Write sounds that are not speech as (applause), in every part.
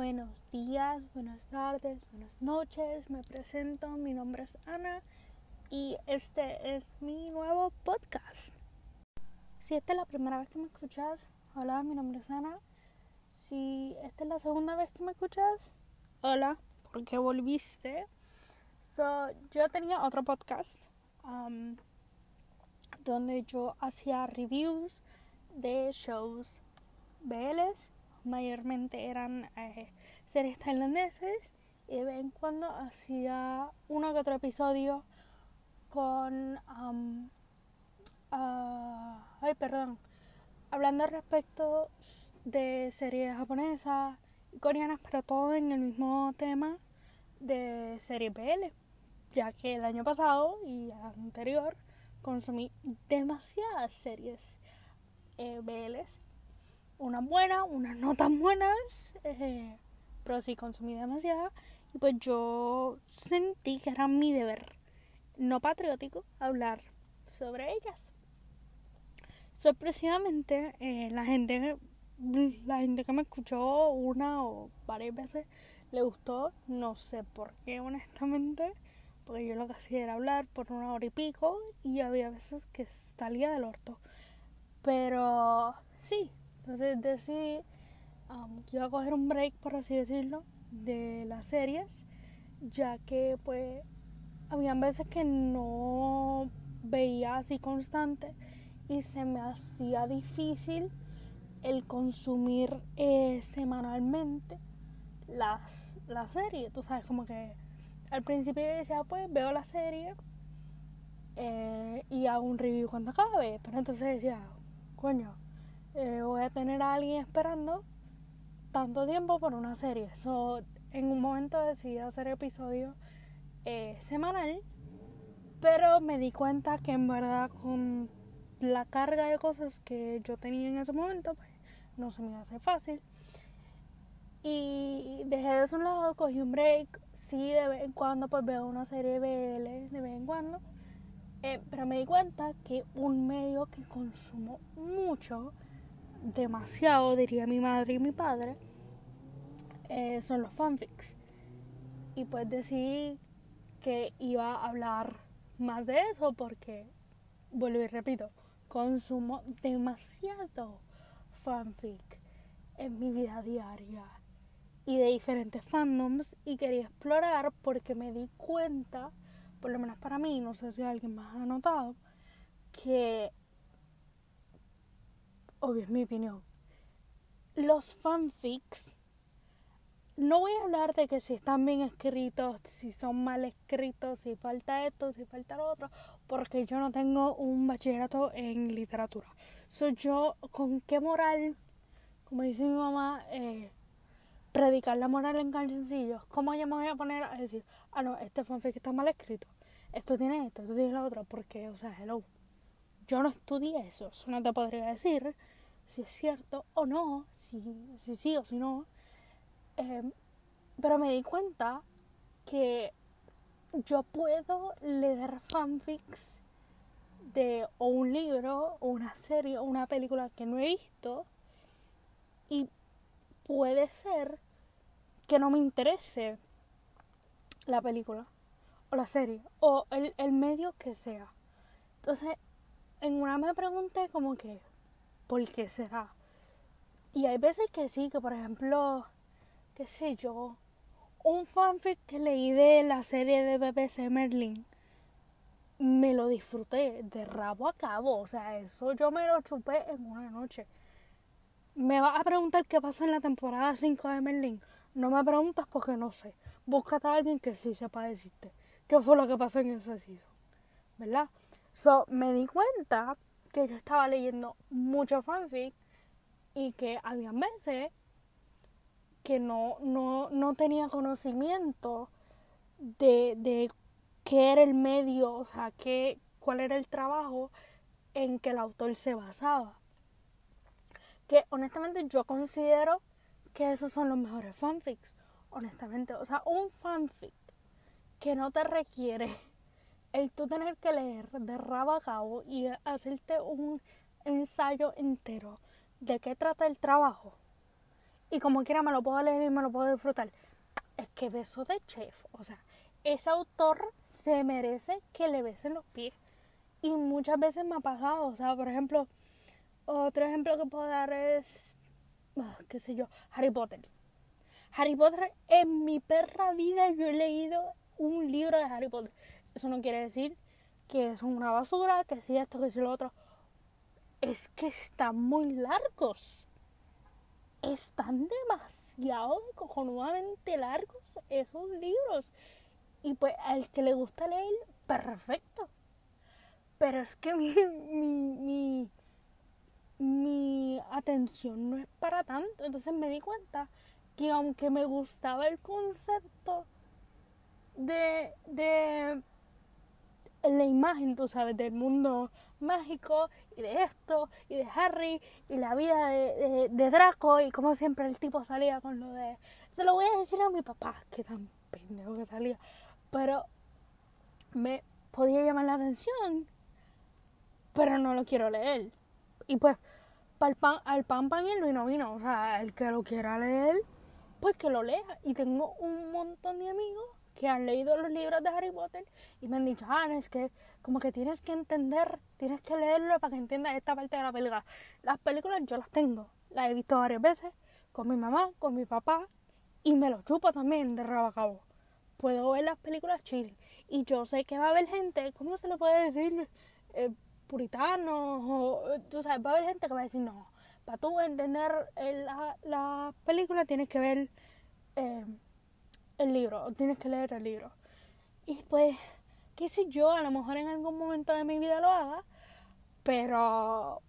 buenos días, buenas tardes, buenas noches. Me presento, mi nombre es Ana y este es mi nuevo podcast. Si esta es la primera vez que me escuchas, hola, mi nombre es Ana. Si esta es la segunda vez que me escuchas, hola, ¿por qué volviste? So, yo tenía otro podcast um, donde yo hacía reviews de shows BLs mayormente eran eh, series tailandeses y de vez en cuando hacía uno que otro episodio con ah, ay perdón hablando respecto de series japonesas y coreanas pero todo en el mismo tema de series BL ya que el año pasado y el anterior consumí demasiadas series eh, unas buenas, unas no tan buenas, eh, pero sí consumí demasiada. Y pues yo sentí que era mi deber, no patriótico, hablar sobre ellas. Sorpresivamente, eh, la gente la gente que me escuchó una o varias veces le gustó, no sé por qué honestamente, porque yo lo que hacía era hablar por una hora y pico y había veces que salía del orto. Pero sí, entonces decidí um, que iba a coger un break, por así decirlo, de las series, ya que pues habían veces que no veía así constante y se me hacía difícil el consumir eh, semanalmente las, la serie. Tú sabes, como que al principio yo decía, pues veo la serie eh, y hago un review cuando acabe. Pero entonces decía, coño, eh, voy a tener a alguien esperando tanto tiempo por una serie. So, en un momento decidí hacer episodio eh, semanal, pero me di cuenta que en verdad con la carga de cosas que yo tenía en ese momento, pues no se me hace fácil. Y dejé de un lado, cogí un break. Sí, de vez en cuando pues veo una serie BL, de vez en cuando. Eh, pero me di cuenta que un medio que consumo mucho demasiado, diría mi madre y mi padre, eh, son los fanfics. Y pues decidí que iba a hablar más de eso porque, vuelvo y repito, consumo demasiado fanfic en mi vida diaria y de diferentes fandoms y quería explorar porque me di cuenta, por lo menos para mí, no sé si alguien más ha notado, que obvio es mi opinión, los fanfics, no voy a hablar de que si están bien escritos, si son mal escritos, si falta esto, si falta lo otro, porque yo no tengo un bachillerato en literatura. Soy yo, ¿con qué moral, como dice mi mamá, eh, predicar la moral en calzoncillos? ¿Cómo yo me voy a poner a decir, ah, no, este fanfic está mal escrito? Esto tiene esto, esto tiene lo otro, porque, o sea, hello. Yo no estudié eso, eso no te podría decir si es cierto o no, si, si sí o si no. Em, pero me di cuenta que yo puedo leer fanfics de o un libro o una serie o una película que no he visto y puede ser que no me interese la película o la serie o el, el medio que sea. Entonces, en una me pregunté como que, ¿por qué será? Y hay veces que sí, que por ejemplo, qué sé yo, un fanfic que leí de la serie de BBC Merlin, me lo disfruté de rabo a cabo, o sea, eso yo me lo chupé en una noche. Me vas a preguntar qué pasó en la temporada 5 de Merlin. No me preguntas porque no sé. Búscate a alguien que sí sepa decirte qué fue lo que pasó en ese season. ¿Verdad? So, me di cuenta que yo estaba leyendo mucho fanfic y que había veces que no, no, no tenía conocimiento de, de qué era el medio, o sea, qué, cuál era el trabajo en que el autor se basaba. Que honestamente yo considero que esos son los mejores fanfics. Honestamente, o sea, un fanfic que no te requiere el tú tener que leer de rabo a cabo y hacerte un ensayo entero de qué trata el trabajo y como quiera me lo puedo leer y me lo puedo disfrutar. Es que beso de chef, o sea, ese autor se merece que le besen los pies. Y muchas veces me ha pasado, o sea, por ejemplo, otro ejemplo que puedo dar es, ah, qué sé yo, Harry Potter. Harry Potter, en mi perra vida yo he leído un libro de Harry Potter. Eso no quiere decir que son una basura, que si esto, que si lo otro. Es que están muy largos. Están demasiado cojonudamente largos esos libros. Y pues al que le gusta leer, perfecto. Pero es que (laughs) mi, mi, mi, mi atención no es para tanto. Entonces me di cuenta que aunque me gustaba el concepto de, de la imagen, tú sabes, del mundo mágico y de esto y de Harry y la vida de, de, Draco y como siempre el tipo salía con lo de... Se lo voy a decir a mi papá, que tan pendejo que salía, pero me podía llamar la atención, pero no lo quiero leer. Y pues, para pan, al pan pan y el vino vino, o sea, el que lo quiera leer, pues que lo lea. Y tengo un montón de amigos que han leído los libros de Harry Potter y me han dicho, ah, es que como que tienes que entender, tienes que leerlo para que entiendas esta parte de la película. Las películas yo las tengo, las he visto varias veces con mi mamá, con mi papá y me lo chupo también de rabo a cabo. Puedo ver las películas chill y yo sé que va a haber gente, ¿cómo se le puede decir? Eh, puritanos o, tú sabes, va a haber gente que va a decir, no, para tú entender la, la película tienes que ver... Eh, el libro, tienes que leer el libro. Y pues, qué sé yo, a lo mejor en algún momento de mi vida lo haga, pero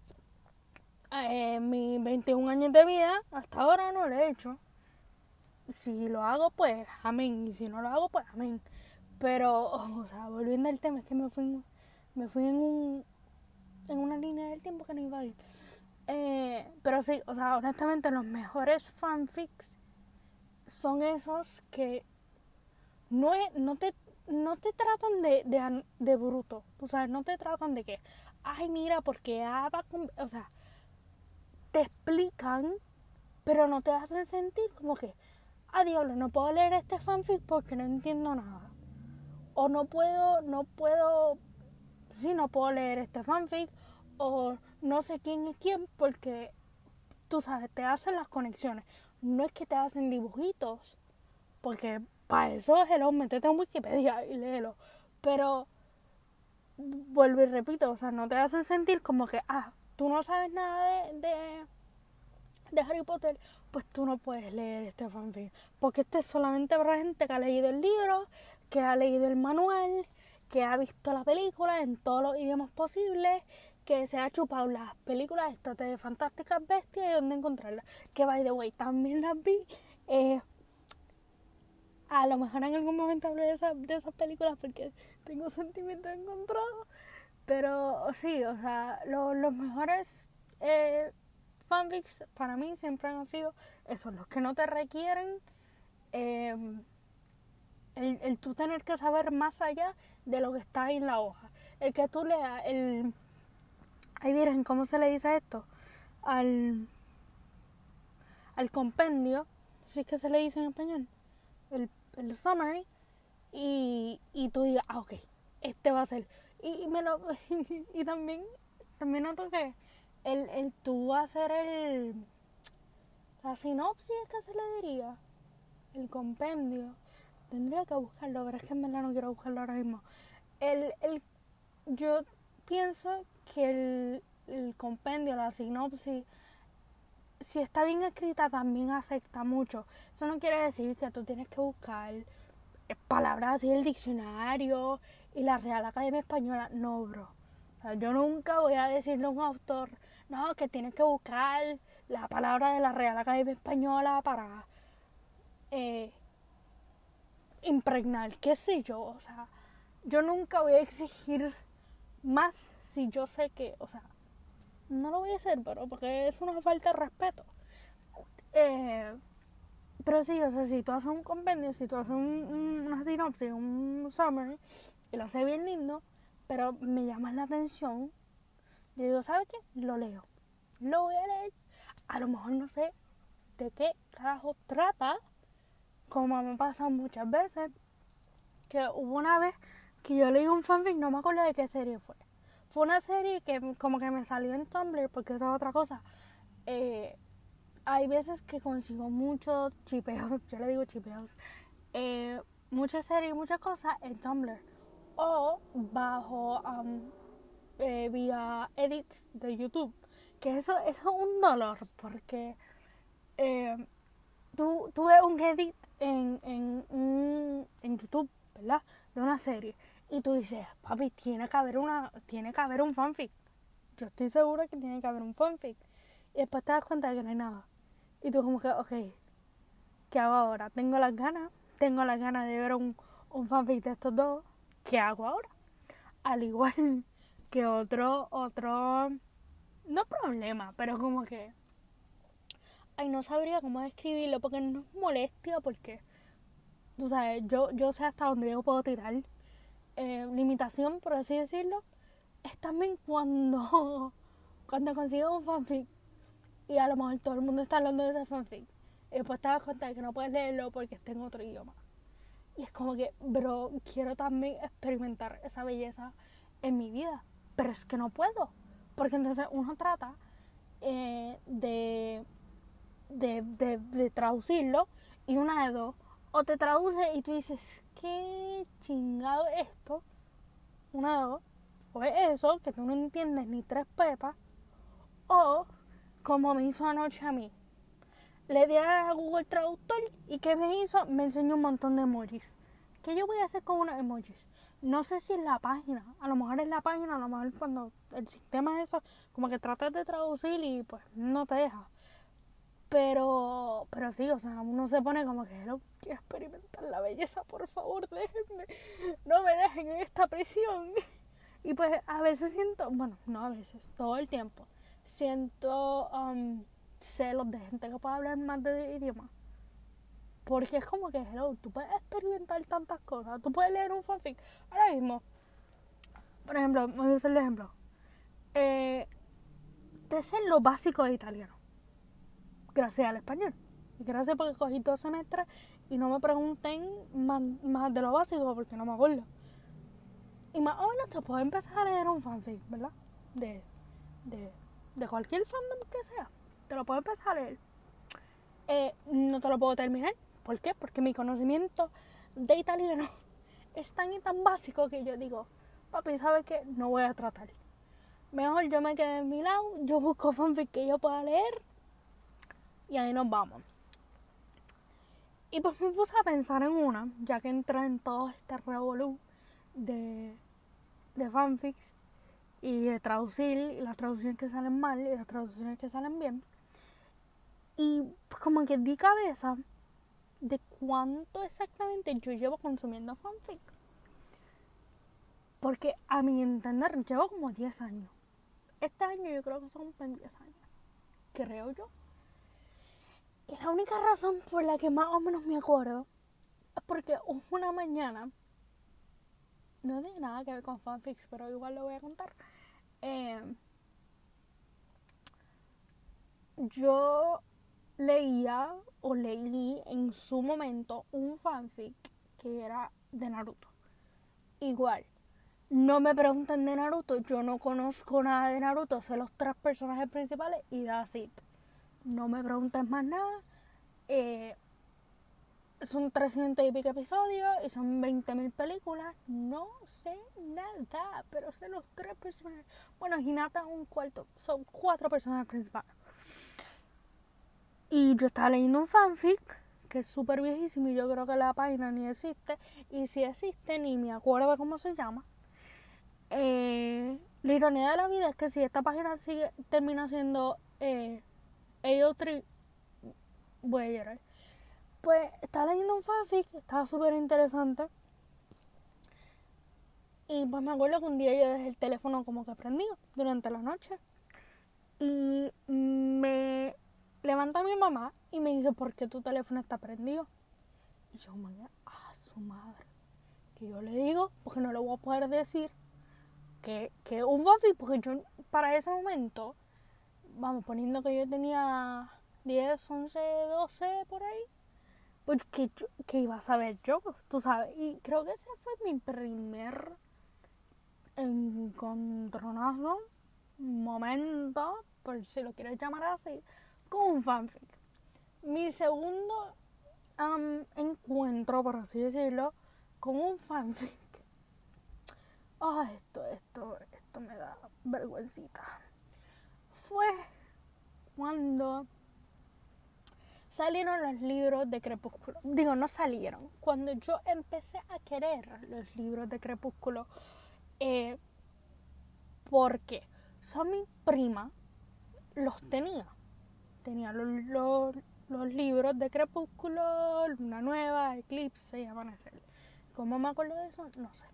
en mis 21 años de vida, hasta ahora no lo he hecho. Si lo hago, pues amén. Y si no lo hago, pues amén. Pero, (laughs) o sea, volviendo al tema, es que me fui, me fui en, un, en una línea del tiempo que no iba a ir. Eh, pero sí, o sea, honestamente, los mejores fanfics son esos que no, es, no, te, no te tratan de, de, de bruto, tú sabes, no te tratan de que, ay, mira, porque va o sea, te explican, pero no te hacen sentir como que, ah, diablo, no puedo leer este fanfic porque no entiendo nada. O no puedo, no puedo, sí, no puedo leer este fanfic, o no sé quién es quién porque, tú sabes, te hacen las conexiones no es que te hacen dibujitos, porque para eso es el hombre, métete en Wikipedia y léelo. Pero vuelvo y repito, o sea, no te hacen sentir como que, ah, tú no sabes nada de, de, de Harry Potter, pues tú no puedes leer este fanfic. Porque este es solamente para gente que ha leído el libro, que ha leído el manual, que ha visto la película en todos los idiomas posibles que se ha chupado las películas estas de Fantásticas Bestias y dónde encontrarlas. Que by the way, también las vi. Eh, a lo mejor en algún momento hablé de, esa, de esas películas porque tengo sentimientos encontrados. Pero sí, o sea, los mejores eh, fanfics para mí siempre han sido esos, los que no te requieren eh, el, el tú tener que saber más allá de lo que está en la hoja. El que tú leas el Ay, miren, ¿cómo se le dice esto? Al, al compendio, si es que se le dice en español, el, el summary, y, y tú digas, ah, ok, este va a ser. Y, me lo, (laughs) y también, también noto que el, el tú hacer el, la sinopsis, que se le diría, el compendio, tendría que buscarlo, pero es que en verdad no quiero buscarlo ahora mismo. El, el, yo pienso que el, compendio, la sinopsis, si está bien escrita también afecta mucho. Eso no quiere decir que tú tienes que buscar eh, palabras así del diccionario y la Real Academia Española. No, bro. yo nunca voy a decirle a un autor, no, que tienes que buscar la palabra de la Real Academia Española para eh, impregnar, qué sé yo. O sea, yo nunca voy a exigir más si yo sé que, o sea, no lo voy a hacer, pero porque es una falta de respeto. Eh, pero sí, o sea, si tú haces un compendio, si tú haces un, una sinopsis, un summary, y lo haces bien lindo, pero me llama la atención, yo digo, ¿sabes qué? Lo leo. Lo voy a leer. A lo mejor no sé de qué carajo trata, como me pasa muchas veces, que hubo una vez que yo leí un fanfic, no me acuerdo de qué serie fue. Fue una serie que como que me salió en Tumblr, porque eso es otra cosa. Eh, hay veces que consigo muchos chipeos, (laughs) yo le digo chipeos, eh, muchas series, muchas cosas en Tumblr. O bajo um, vía edits de YouTube. Que eso, eso es un dolor, porque tú, tú un edit en, en, en YouTube, ¿verdad? De una serie. Y tú dices, papi, tiene que haber una, tiene que haber un fanfic. Yo estoy segura que tiene que haber un fanfic. Y después te das cuenta de que no hay nada. Y tú como que, ok, ¿qué hago ahora? Tengo las ganas, tengo las ganas de ver un, un fanfic de estos dos. ¿Qué hago ahora? Al igual (laughs) que otro, otro, no problema, pero como que, ay, no sabría cómo describirlo porque no es molestia, porque, tú sabes, yo, yo sé hasta dónde yo puedo tirar. Eh, limitación, por así decirlo, es también cuando, (laughs) cuando consigo un fanfic y a lo mejor todo el mundo está hablando de ese fanfic. Y después te das cuenta de que no puedes leerlo porque está en otro idioma. Y es como que, bro, quiero también experimentar esa belleza en mi vida. Pero es que no puedo. Porque entonces uno trata eh, de, de, de traducirlo y una de dos. O te traduce y tú dices, ¿qué chingado es esto? Una de dos. O es eso, que tú no entiendes ni tres pepas. O como me hizo anoche a mí. Le di a Google Traductor y ¿qué me hizo? Me enseñó un montón de emojis. ¿Qué yo voy a hacer con unos emojis? No sé si es la página, a lo mejor es la página, a lo mejor cuando el sistema es eso, como que tratas de traducir y pues no te deja. Pero, pero sí, o sea, uno se pone como que no quiero experimentar la belleza, por favor, déjenme, no me dejen en esta prisión. Y pues a veces siento, bueno, no a veces, todo el tiempo, siento um, celos de gente que puede hablar más de idioma. Porque es como que, hello, tú puedes experimentar tantas cosas. Tú puedes leer un fanfic. Ahora mismo, por ejemplo, voy a hacer el ejemplo. Eh, te sé lo básico de italiano. Gracias al español. Y gracias porque cogí dos semestres y no me pregunten más, más de lo básico porque no me acuerdo. Y más o menos te puedo empezar a leer un fanfic, ¿verdad? De, de de cualquier fandom que sea, te lo puedo empezar a leer. Eh, no te lo puedo terminar. ¿Por qué? Porque mi conocimiento de italiano (laughs) es tan y tan básico que yo digo, papi, ¿sabes qué? No voy a tratar. Mejor yo me quedé en mi lado, yo busco fanfic que yo pueda leer y ahí nos vamos. Y pues me puse a pensar en una, ya que entré en todo este revolú de, de fanfics y de traducir las traducciones que salen mal y las traducciones que salen bien. Y pues como que di cabeza de cuánto exactamente yo llevo consumiendo fanfic. Porque a mi entender llevo como 10 años. Este año yo creo que son 10 años. Creo yo. Y la única razón por la que más o menos me acuerdo es porque una mañana, no tiene nada que ver con fanfics, pero igual lo voy a contar eh, yo leía o leí en su momento un fanfic que era de Naruto. Igual, no me pregunten de Naruto, yo no conozco nada de Naruto, sé los tres personajes principales y that's it. No me pregunten más nada. Eh, son 300 y pico episodios y son 20.000 películas. No sé nada, pero sé los tres personajes. Bueno, Hinata un cuarto, son cuatro personajes principales. Y yo estaba leyendo un fanfic que es súper viejísimo y yo creo que la página ni existe. Y si existe, ni me acuerdo cómo se llama. Eh, la ironía de la vida es que si esta página sigue termina siendo eh, AO3, voy a llorar pues estaba leyendo un fanfic, estaba súper interesante. Y pues me acuerdo que un día yo dejé el teléfono como que prendido durante la noche. Y me levanta mi mamá y me dice, ¿por qué tu teléfono está prendido? Y yo, me a su madre. Que yo le digo, porque no le voy a poder decir que, que un fanfic, porque yo para ese momento, vamos, poniendo que yo tenía 10, 11, 12 por ahí. Porque yo, ¿qué iba a saber yo? Tú sabes. Y creo que ese fue mi primer encontronazo, momento, por si lo quieres llamar así, con un fanfic. Mi segundo encuentro, por así decirlo, con un fanfic. Ah, esto, esto, esto me da vergüencita. Fue cuando salieron los libros de Crepúsculo. Digo, no salieron. Cuando yo empecé a querer los libros de Crepúsculo, eh, porque son mi prima los tenía. Tenía los, los, libros de Crepúsculo, Luna Nueva, Eclipse y Amanecer. ¿Cómo me acuerdo de eso? No sé.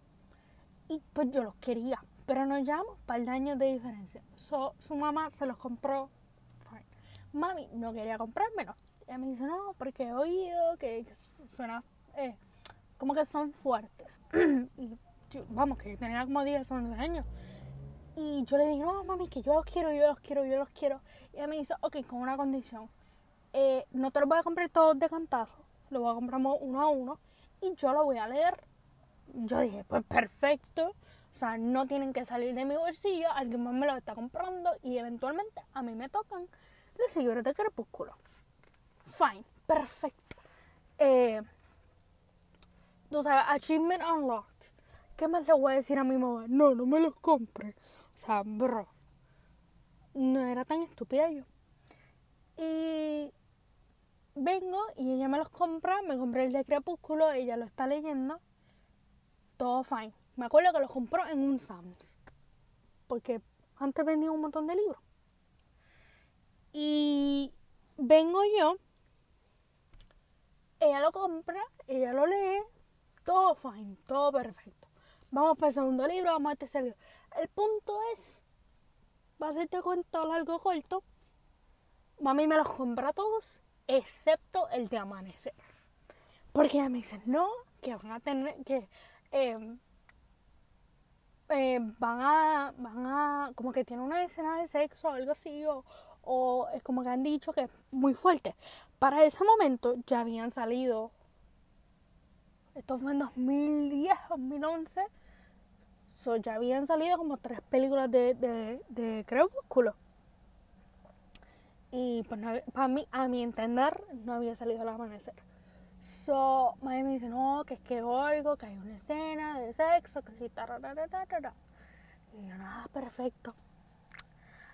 Y pues yo los quería, pero nos llevamos para el años de diferencia. su mamá se los compró. Mami no quería comprármelos ella me dice, no, porque he oído que, suena eh, como que son fuertes. (clears throat) y vamos, que tenía como 10, 11 años. Y yo le dije, no, mami, que yo los quiero, yo los quiero, yo los quiero. Y ella me dice, ok, con una condición. Eh, no te los voy a comprar todos de cantazo, los voy a comprar uno a uno y yo lo voy a leer. Yo dije, pues perfecto. O sea, no tienen que salir de mi bolsillo, alguien más me los está comprando y eventualmente a mí me tocan los libros de crepúsculo fine, perfecto. Eh, tú sabes, achievement unlocked. ¿Qué más le voy a decir a mi mamá? No, no me los compre. O sea, bro. No era tan estúpida yo. Y vengo y ella me los compra, me compré el de Crepúsculo, ella lo está leyendo. Todo fine. Me acuerdo que los compró en un Sam's. Porque antes vendía un montón de libros. Y vengo yo ella lo compra, ella lo lee, todo fine, todo perfecto. Vamos para el segundo libro, vamos a este tercer libro. El punto es, va a hacerte cuento largo corto, mami me los compra todos, excepto el de amanecer. Porque ella me dice, no, que van a tener, que em, em, van a, van a, como que tiene una escena de sexo o algo así, o, o es como que han dicho que es muy fuerte. Para ese momento ya habían salido, esto fue en 2010, 2011, so, ya habían salido como tres películas de, de, de Crepúsculo. Y pues para mí, a mi entender, no había salido al amanecer. So, mami me dice, no, que es que oigo que hay una escena de sexo, que sí, tararara, Y yo, nada, perfecto.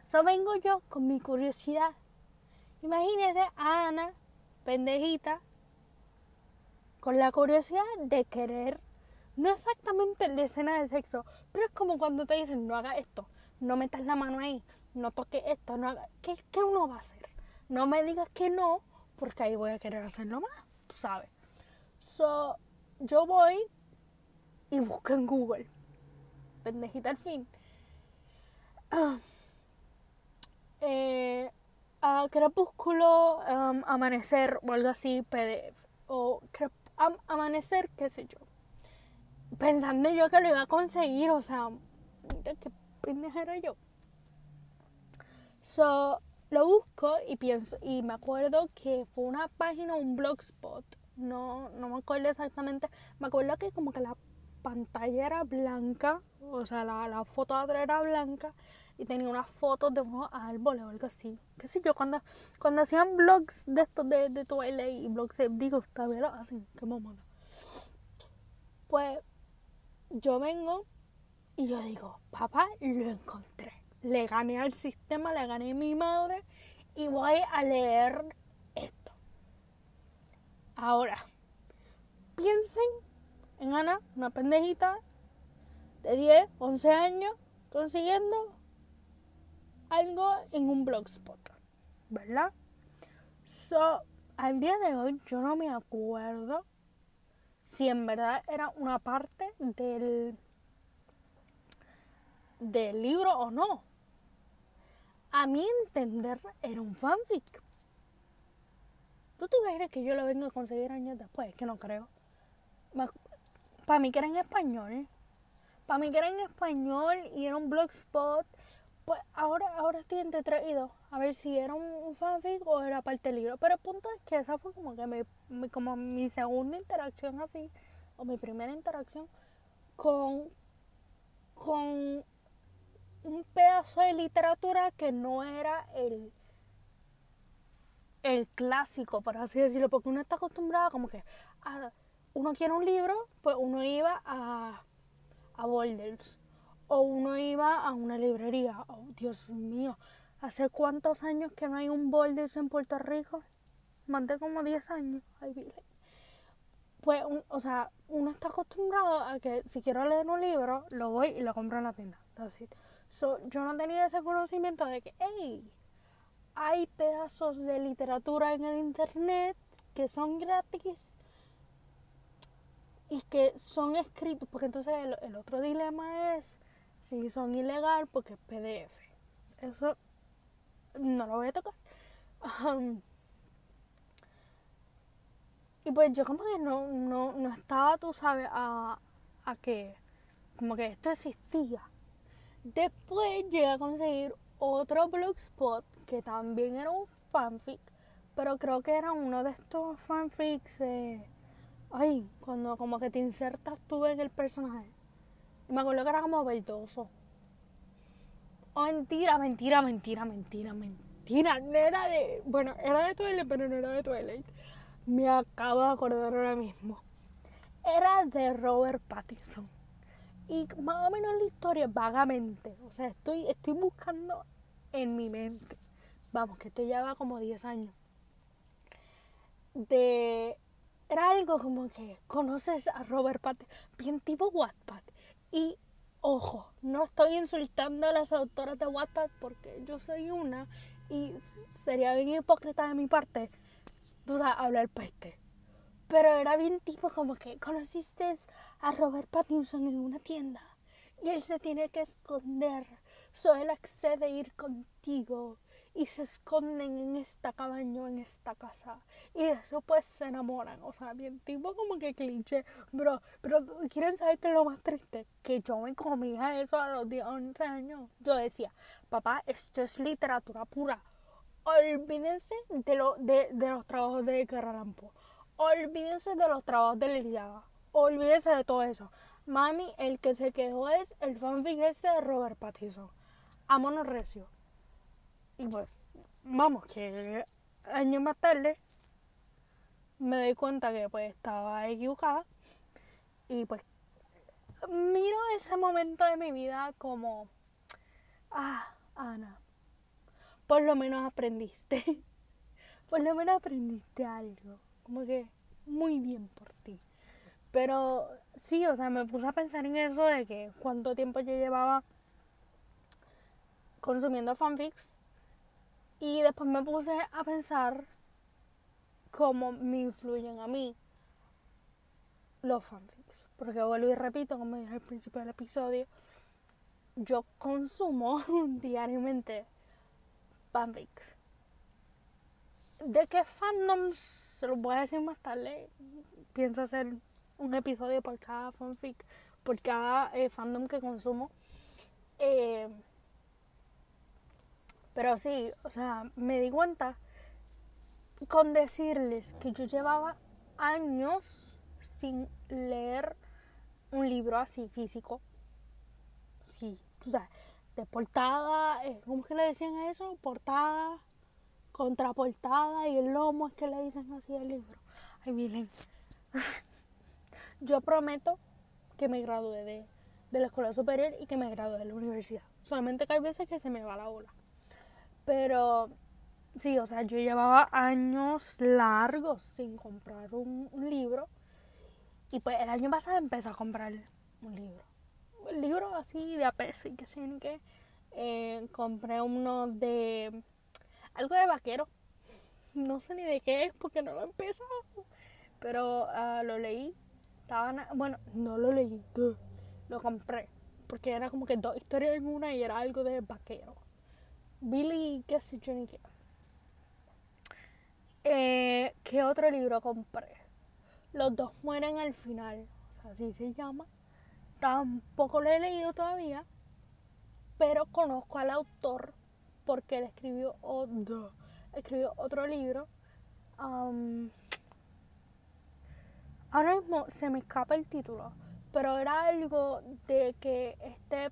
So vengo yo con mi curiosidad. Imagínese a Ana, pendejita, con la curiosidad de querer, no exactamente la escena de sexo, pero es como cuando te dicen, no haga esto, no metas la mano ahí, no toque esto, no haga... ¿Qué, ¿Qué uno va a hacer? No me digas que no, porque ahí voy a querer hacerlo más, tú. So, yo voy y busco en Google. Pendejita al fin. Ah eh, Crepúsculo, Amanecer o algo así, PDF. O Amanecer, qué sé yo. Pensando yo que lo iba a conseguir, o sea, qué pendeja era yo. So, lo busco y pienso, y me acuerdo que fue una página, un blogspot. No, no me acuerdo exactamente. Me acuerdo que como que la pantalla era blanca, o sea, la, la foto atrás era blanca y tenía unas fotos de unos árboles o algo así. Qué sé yo, cuando, cuando hacían blogs de estos de, de Twilight y blogs de, digo, todavía lo hacen, qué mamada. Pues yo vengo y yo digo, papá, lo encontré. Le gané al sistema, le gané a mi madre y voy a leer esto. Ahora, piensen en Ana, una pendejita de 10, 11 años, consiguiendo algo en un blogspot, ¿verdad? So, al día de hoy yo no me acuerdo si en verdad era una parte del, del libro o no. A mi entender era un fanfic. ¿Tú te imaginas que yo lo vengo a conseguir años después? Que no creo. Para mí que era en español. Para mí que era en español y era un blogspot Pues ahora, ahora estoy entre. A ver si era un fanfic o era parte del libro. Pero el punto es que esa fue como que mi, como mi segunda interacción así, o mi primera interacción con, con un pedazo de literatura que no era el, el clásico, por así decirlo, porque uno está acostumbrado como que a, uno quiere un libro, pues uno iba a, a Boulders o uno iba a una librería. Oh, Dios mío, ¿hace cuántos años que no hay un Boulders en Puerto Rico? Más de como 10 años. Ay, pues, o sea, uno está acostumbrado a que si quiero leer un libro, lo voy y lo compro en la tienda. Así. Yo no tenía ese conocimiento de que, hey, hay pedazos de literatura en el internet que son gratis y que son escritos, porque entonces el, otro dilema es si son ilegal porque es PDF. Eso no lo voy a tocar. Um, y pues yo como que no, no, no estaba, tú sabes, a, a que como que esto existía. Después llegué a conseguir otro blogspot que también era un fanfic, pero creo que era uno de estos fanfics, ay, cuando como que te insertas tú en el personaje. Y me acuerdo que era como verdoso. Oh, mentira, mentira, mentira, mentira, mentira. No era de, bueno, era de Twilight, pero no era de Twilight. Me acabo de acordar ahora mismo. Era de Robert Pattinson. Y más o menos la historia vagamente. O sea, estoy, estoy buscando en mi mente. Vamos, que esto ya va como 10 años. De. Era algo como que conoces a Robert Pattinson, bien tipo Wattpad. Y ojo, no estoy insultando a las autoras de Wattpad porque yo soy una y sería bien hipócrita de mi parte, tú sabes, hablar peste. Pero era bien tipo como que conociste a Robert Pattinson en una tienda y él se tiene que esconder. So él accede a ir contigo y se esconden en esta cabaña o en esta casa. Y de eso pues se enamoran. O sea, bien tipo como que cliché. Bro, pero quieren saber qué es lo más triste. Que yo me comía eso a los 11 años. Yo decía, papá, esto es literatura pura. Olvídense de, lo, de, de los trabajos de Carralampo Olvídense de los trabajos de Liliaga. Olvídense de todo eso. Mami, el que se quedó es el fanfic este de Robert Pattinson. Amonos recio. Y pues, vamos, que años más tarde me doy cuenta que pues estaba equivocada. Y pues miro ese momento de mi vida como, ah, Ana, por lo menos aprendiste. (laughs) por lo menos aprendiste algo como que muy bien por ti. Pero sí, o sea, me puse a pensar en eso de que cuánto tiempo yo llevaba consumiendo fanfics. Y después me puse a pensar cómo me influyen a mí los fanfics. Porque vuelvo y repito, como dije al principio del episodio, yo consumo (laughs) diariamente fanfics. ¿De qué fandoms se los voy a decir más tarde. Pienso hacer un episodio por cada fanfic, por cada eh, fandom que consumo. Eh, pero sí, o sea, me di cuenta con decirles que yo llevaba años sin leer un libro así físico. Sí, o sea, de portada, eh, ¿cómo es que le decían a eso? Portada, contraportada y el lomo, es que le dicen así al libro. Ay, miren. Yo prometo que me gradúe de, de la escuela superior y que me gradúe de la universidad. Solamente que hay veces que se me va la ola. Pero sí, o sea, yo llevaba años largos sin comprar un, libro. Y pues el año pasado empecé a comprar un libro. Un libro así de a y que sí, que eh, compré uno de algo de vaquero. No sé ni de qué es (laughs) porque no lo he empezado. Pero uh, lo leí. Estaba, bueno, no lo leí. Lo compré. Porque era como que dos historias en una y era algo de vaquero. Billy, qué sé yo ni qué. Eh, ¿Qué otro libro compré? Los dos mueren al final. O sea, así se llama. Tampoco lo he leído todavía. pero conozco al autor porque él escribió, otro, escribió otro libro. ahora mismo se me escapa el título, pero era algo de que este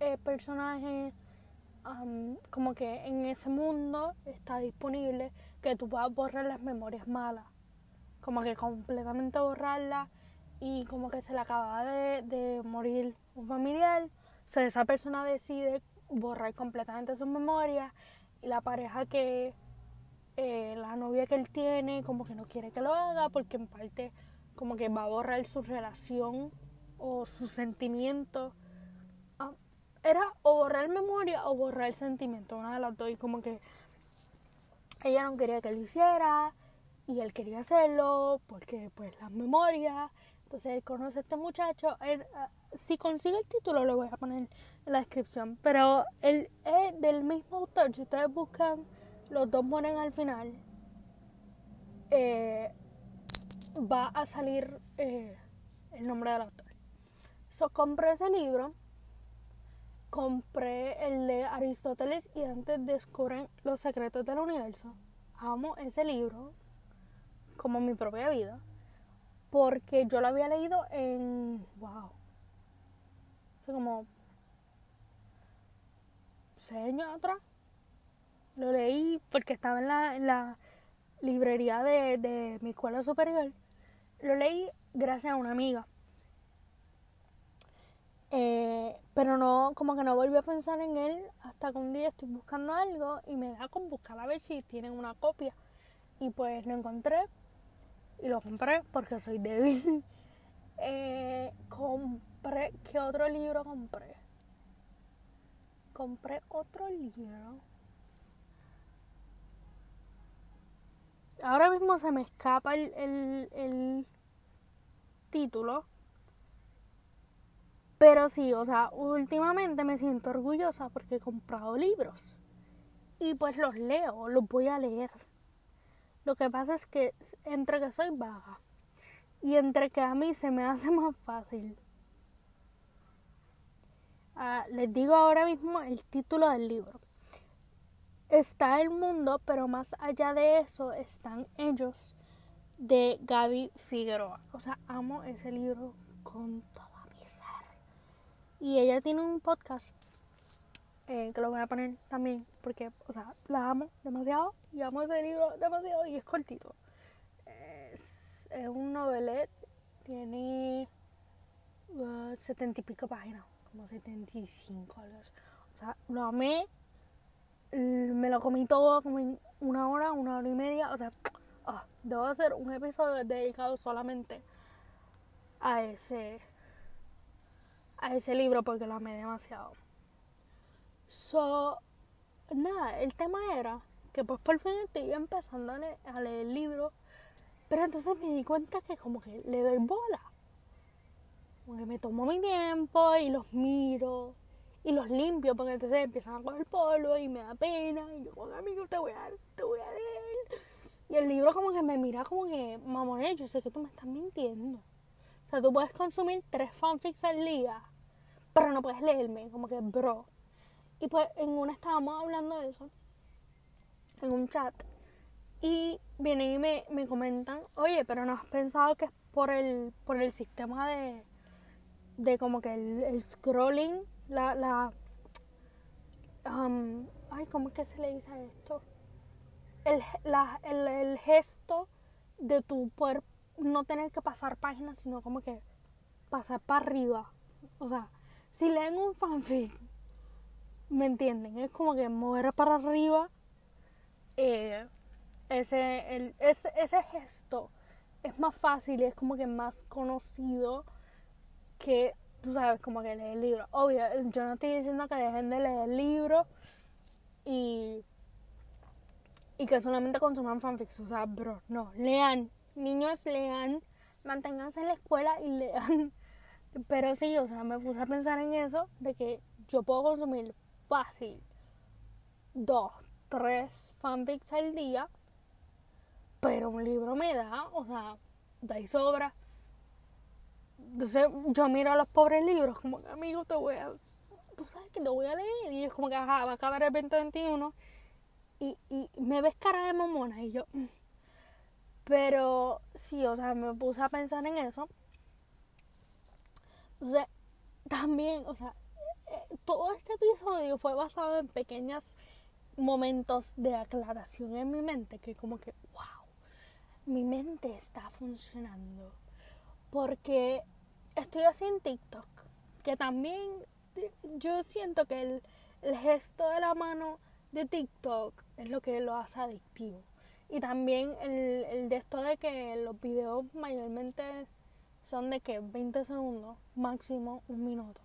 eh, personaje como que en ese mundo está disponible que tú puedas borrar las memorias malas, como que completamente borrarlas y como que se le acaba de, morir un familiar, o sea, esa persona decide borrar completamente sus memorias y la pareja que, eh, la novia que él tiene, como que no quiere que lo haga porque en parte como que va a borrar su relación o sus sentimientos era o borrar memoria o borrar sentimiento, una de las dos. Y como que ella no quería que lo hiciera y él quería hacerlo porque pues las memorias. Entonces él conoce a este muchacho. Ah, si consigue el título lo voy a poner en la descripción. Pero él es del mismo autor. Si ustedes buscan los dos mueren al final, eh, va a salir eh, el nombre del autor. So compré ese libro compré el de Aristóteles y antes descubren los secretos del universo. Amo ese libro como mi propia vida porque yo lo había leído en wow hace como seis años atrás lo leí porque estaba en la, en la librería de, de mi escuela superior lo leí gracias a una amiga eh, pero no, como que no volví a pensar en él hasta que un día estoy buscando algo y me da con buscar a ver si tienen una copia. Y pues lo encontré y lo compré porque soy débil. (laughs) eh, compré, ¿qué otro libro compré? Compré otro libro. Ahora mismo se me escapa el, el, el título pero sí, o sea, últimamente me siento orgullosa porque he comprado libros. Y pues los leo, los voy a leer. Lo que pasa es que entre que soy vaga y entre que a mí se me hace (laughs) más fácil. Ah, les digo ahora mismo el título del libro. Está el mundo, pero más allá de eso están ellos de Gaby Figueroa. O sea, amo ese libro con todo. Y ella tiene un podcast eh, que lo voy a poner también porque, o sea, la amo demasiado y amo ese libro demasiado y es cortito. Es, un novelet, tiene uh, setenta y pico páginas, como setenta y cinco, O sea, lo amé, me lo comí todo como una hora, una hora y media. O sea, ah, debo hacer un episodio dedicado solamente a ese a ese libro porque lo amé demasiado. So, nada, el tema era que pues por fin estoy empezando a leer, el libro, pero entonces me di cuenta que como que le doy bola. Como que me tomo mi tiempo y los miro y los limpio porque entonces empiezan a coger polvo y me da pena y yo como amigo te voy a, te voy a leer. Y el libro como que me mira como que, mamón, yo sé que tú me estás mintiendo. O sea, tú puedes consumir tres fanfics al día pero no puedes leerme, como que, bro. Y pues en una estábamos hablando de eso, en un chat, y vienen y me, me comentan, oye, pero no has pensado que es por el, por el sistema de, de como que el, scrolling, la, la, um, ay, ¿cómo es que se le dice esto? El, la, el, el gesto de tu poder no tener que pasar páginas, sino como que pasar para arriba. O sea, si leen un fanfic, ¿me entienden? Es como que mover para arriba eh, ese, el, ese, ese gesto es más fácil es como que más conocido que, tú sabes, como que leer el libro. Obvio, yo no estoy diciendo que dejen de leer el libro y, y que solamente consuman fanfics. O sea, bro, no, lean. Niños, lean. Manténganse en la escuela y lean (laughs) pero sí, o sea, me puse a pensar en eso, de que yo puedo consumir fácil dos, tres fanfics al día, pero un libro me da, o sea, da y sobra. Entonces yo miro a los pobres libros como que amigo te voy a, tú sabes que te voy a leer. Y es como que, ajá, va a acabar el 2021. Y, y me ves cara de mamona. Y yo, mm". pero sí, o sea, me puse a pensar en eso. Entonces, también, o sea, eh, todo este episodio fue basado en pequeños momentos de aclaración en mi mente, que como que, wow, mi mente está funcionando. Porque estoy así en TikTok, que también yo siento que el, el gesto de la mano de TikTok es lo que lo hace adictivo. Y también el, el de esto de que los videos mayormente son de que 20 segundos, máximo un minuto.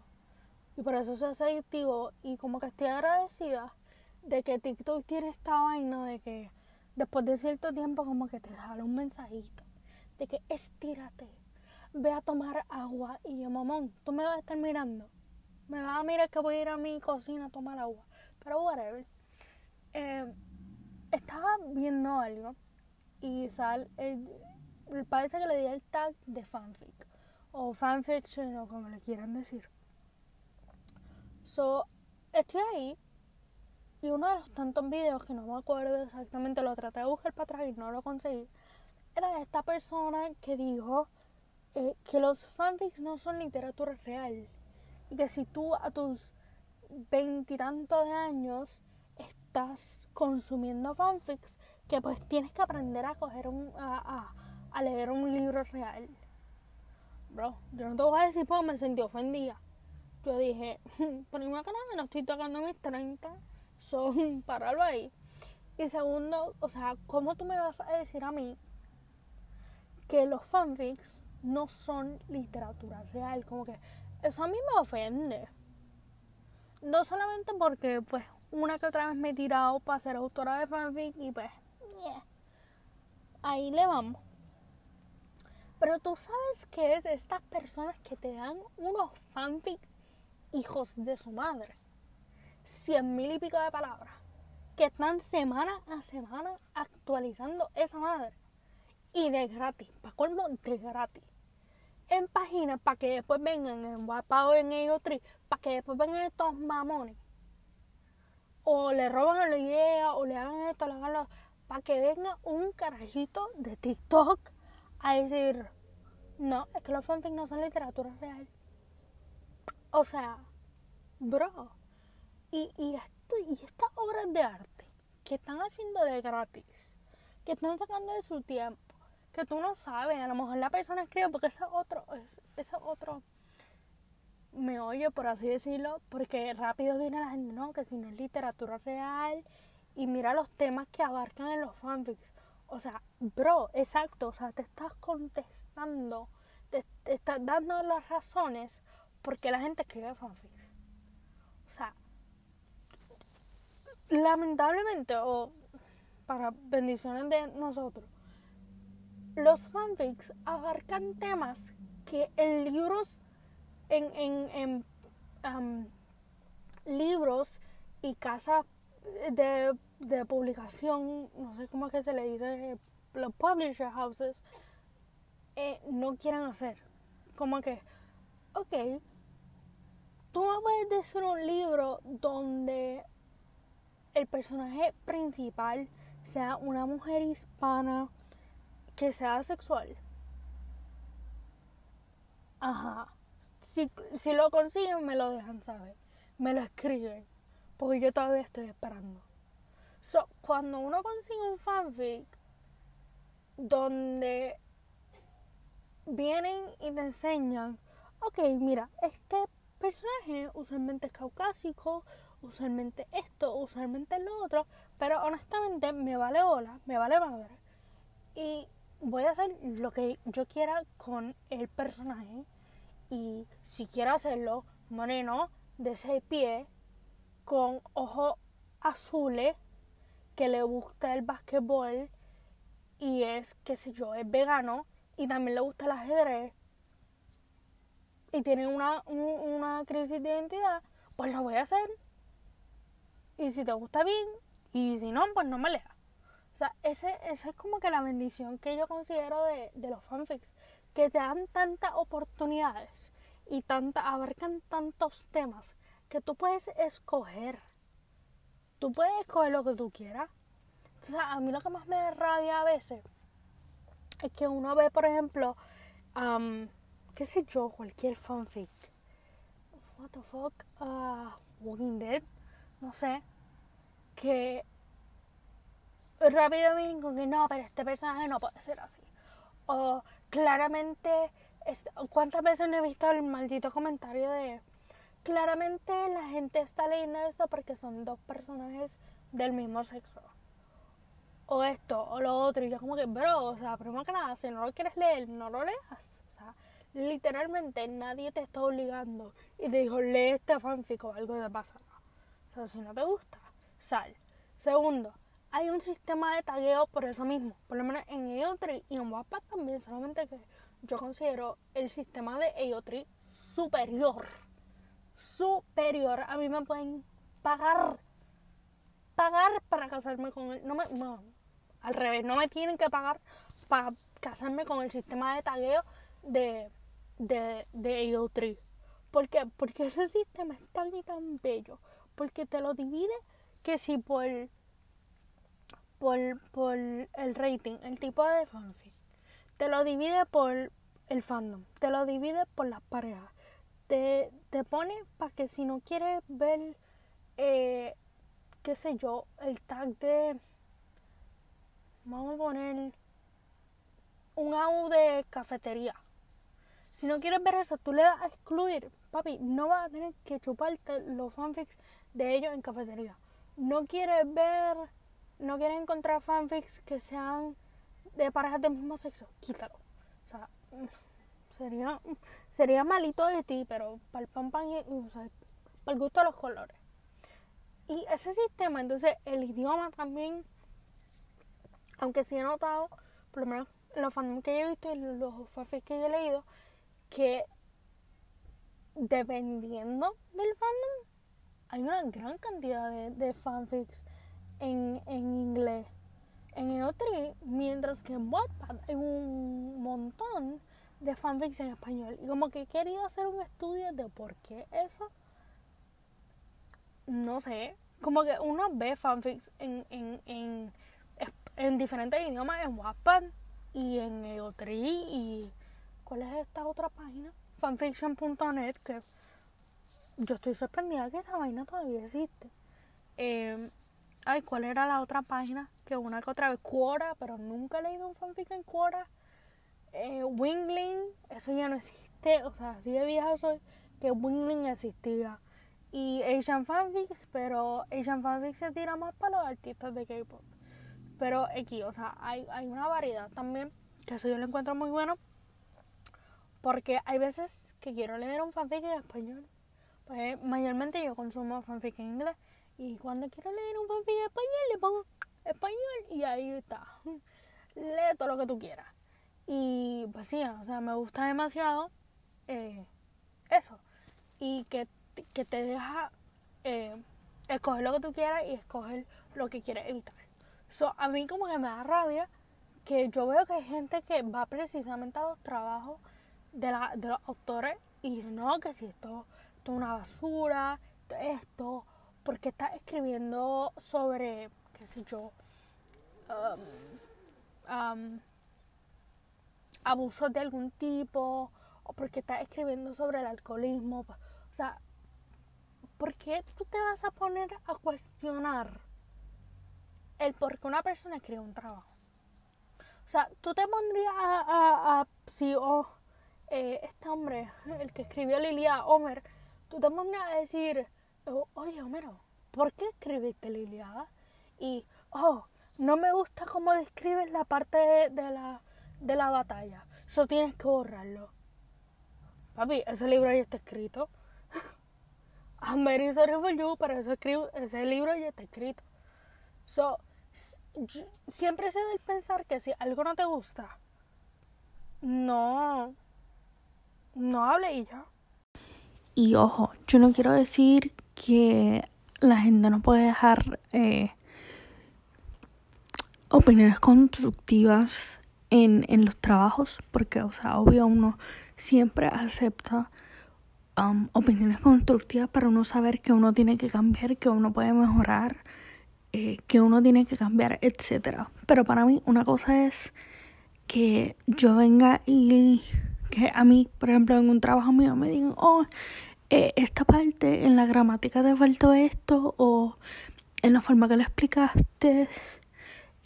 Y por eso se hace adictivo y como que estoy agradecida de que TikTok tiene esta vaina de que después de cierto tiempo como que te sale un mensajito de que estírate, ve a tomar agua y yo, mamón, tú me vas a estar mirando. Me vas a mirar que voy a ir a mi cocina a tomar agua. Pero whatever. Eh, estaba viendo algo y sal, parece que le di el tag de fanfic o fanfiction o como le quieran decir. So, estoy ahí y uno de los tantos videos que no me acuerdo exactamente, lo traté de buscar para atrás y no lo conseguí, era de esta persona que dijo eh, que los fanfics no son literatura real y que si tú a tus veintitantos de años estás consumiendo fanfics, que pues tienes que aprender a coger un, a, a, leer un libro real. Bro, yo no te voy a decir porque me sentí ofendida. Yo dije, (laughs) primero que nada, no estoy tocando mis 30, son pararlo ahí. Y segundo, o sea, ¿cómo tú me vas a decir a mí que los fanfics no son literatura real? Como que eso a mí me ofende. No solamente porque, pues, una que otra vez me he tirado para ser autora de fanfic y pues, ahí le vamos. Pero tú sabes que es estas personas que te dan unos fanfics hijos de su madre. Cien mil y pico de palabras. Que están semana a semana actualizando esa madre. Y de gratis. Para colmo, de gratis. En páginas para que después vengan en WhatsApp o en EOTRI. Para que después vengan estos mamones o le roban la idea o le hagan esto, le hagan lo para que venga un carajito de TikTok a decir, no, es que los fanfics no son literatura real. O sea, bro, y, y, esto, y estas obras de arte que están haciendo de gratis, que están sacando de su tiempo, que tú no sabes, a lo mejor la persona escribe porque ese otro, ese otro me oye, por así decirlo, porque rápido viene la gente, no, que si no es literatura real y mira los temas que abarcan en los fanfics. O sea, bro, exacto, o sea, te estás contestando, te, estás dando las razones porque la gente escribe fanfics. O sea, lamentablemente, o para bendiciones de nosotros, los fanfics abarcan temas que en libros en, en, libros y casas de, de, publicación, no sé cómo es que se le dice, los publisher houses, eh, no quieren hacer. Como que, ok, tú me puedes decir un libro donde el personaje principal sea una mujer hispana que sea sexual. Ajá si, si lo consiguen, me lo dejan saber. Me lo escriben. Porque yo todavía estoy esperando. So, cuando uno consigue un fanfic donde vienen y te enseñan, ok, mira, este personaje usualmente es caucásico, usualmente esto, usualmente lo otro, pero honestamente me vale hola, me vale madre. Y voy a hacer lo que yo quiera con el personaje y si quiere hacerlo, moreno, de ese pie, con ojos azules, que le gusta el basquetbol y es, qué sé yo, es vegano y también le gusta el ajedrez y tiene una, una crisis de identidad, pues lo voy a hacer. Y si te gusta bien, y si no, pues no me leas. O sea, ese, esa es como que la bendición que yo considero de, de los fanfics que te dan tantas oportunidades y tanta, abarcan tantos temas que tú puedes escoger. Tú puedes escoger lo que tú quieras. Entonces, a mí lo que más me da rabia a veces es que uno ve, por ejemplo, qué sé yo, cualquier fanfic. What the fuck? Uh, Walking Dead. No sé. Que rápido vienen con que no, pero este personaje no puede ser así. O claramente, ¿cuántas veces no he visto el maldito comentario de claramente la gente está leyendo esto porque son dos personajes del mismo sexo? O esto, o lo otro. Y yo como que, bro, o sea, primero que nada, si no lo quieres leer, no lo leas. O sea, literalmente nadie te está obligando y te dijo, lee este fanfic o algo te pasa. O sea, si no te gusta, sal. Segundo, hay un sistema de tagueo por eso mismo. Por lo menos en EO3 y en WhatsApp también, solamente que yo considero el sistema de EO3 superior. Superior. A mí me pueden pagar. Pagar para casarme con él. No me, no, al revés, no me tienen que pagar para casarme con el sistema de tagueo de, de, de EO3. ¿Por qué? Porque ese sistema es tan y tan bello. Porque te lo divide que si por, por, por el rating, el tipo de fanfic, te lo divide por el fandom, te lo divide por las parejas, te, te pone para que si no quieres ver, eh, qué sé yo, el tag de, vamos a poner un AU de cafetería. Si no quieres ver eso, tú le das a excluir, papi, no vas a tener que chuparte los fanfics de ellos en cafetería. No quieres ver, no quieres encontrar fanfics que sean de parejas del mismo sexo, quítalo. O sea, sería, sería malito de ti, pero para el pan pan, o sea, para el gusto de los colores. Y ese sistema, entonces el idioma también, aunque sí he notado, por lo menos los fandoms que he visto y los fanfics que he leído, que dependiendo del fandom, hay una gran cantidad de, fanfics en, en inglés en EO3, mientras que en Wattpad hay un montón de fanfics en español. Y como que he querido hacer un estudio de por qué eso. No sé. Como que uno ve fanfics en, en, en, en diferentes idiomas, en Wattpad y en EO3 y... ¿Cuál es esta otra página? Fanfiction.net, que yo estoy sorprendida que esa vaina todavía existe. Eh, ay, ¿cuál era la otra página? Que una que otra vez, Quora, pero nunca he leído un fanfic en Quora eh, Wingling, eso ya no existe, o sea, así de vieja soy, que Wingling existía. Y Asian Fanfics, pero Asian Fanfics se tira más para los artistas de K-pop. Pero aquí, o sea, hay, hay una variedad también, que eso yo lo encuentro muy bueno. Porque hay veces que quiero leer un fanfic en español. Pues mayormente yo consumo fanfic en inglés. Y cuando quiero leer un fanfic en español, le pongo español y ahí está. Lee todo lo que tú quieras. Y pues o sea, me gusta demasiado eh, eso. Y que, que te deja eh, escoger lo que tú quieras y escoger lo que quieres evitar. So, a mí como que me da rabia que yo veo que hay gente que va precisamente a los trabajos de, la, de los autores y dice, no, que si esto, esto es una basura, esto, porque está escribiendo sobre, qué sé yo, um, um, abusos de algún tipo o porque estás escribiendo sobre el alcoholismo. O sea, ¿por qué tú te vas a poner a cuestionar el por qué una persona escribe un trabajo? O sea, tú te pondrías a, a, si oh, eh, este hombre, el que escribió Lilia, Homer, tú te pondrías a decir, oye Homero, ¿por qué escribiste Liliada? Y, oh, no me gusta cómo describes la parte de la de la batalla. Eso tienes que borrarlo. Papi, ese libro ya está escrito. (laughs) I'm very sorry for you, pero ese libro ya está escrito. So, siempre se debe pensar que si algo no te gusta, no, no hable y ya. Y ojo, yo no quiero decir que la gente no puede dejar eh, opiniones constructivas en, en los trabajos, porque, o sea, obvio uno siempre acepta um, opiniones constructivas para uno saber que uno tiene que cambiar, que uno puede mejorar, eh, que uno tiene que cambiar, etcétera. Pero para mí una cosa es que yo venga y que a mí, por ejemplo, en un trabajo mío me digan, oh, eh, esta parte en la gramática te faltó esto o en la forma que lo explicaste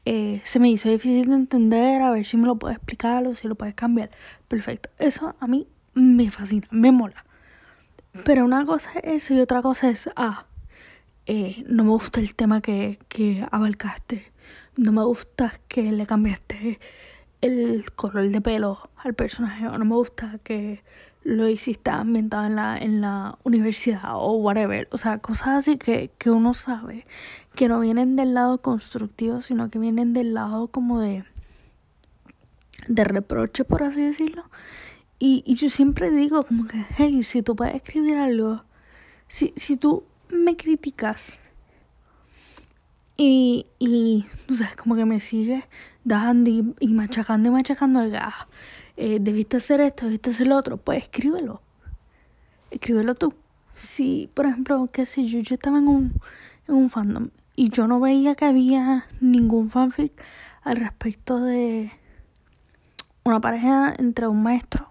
eh, se me hizo difícil de entender, a ver si me lo puedes explicar o si lo puedes cambiar. Perfecto, eso a mí me fascina, me mola. Pero una cosa es eso y otra cosa es, ah, eh, no me gusta el tema que, que abarcaste, no me gusta que le cambiaste el color de pelo al personaje o no me gusta que lo hiciste ambientado en la, en la universidad o whatever. O sea, cosas así que, que uno sabe que no vienen del lado constructivo, sino que vienen del lado como de, de reproche, por así decirlo. Y, y yo siempre digo como que, hey, si tú puedes escribir algo, si, si tú me criticas y, y, tú sabes, como que me sigues dando y, y machacando y machacando, ah, eh, debiste hacer esto, debiste hacer lo otro, pues escríbelo. Escríbelo tú. Si, por ejemplo, que si yo, yo estaba en un, en un fandom y yo no veía que había ningún fanfic al respecto de una pareja entre un maestro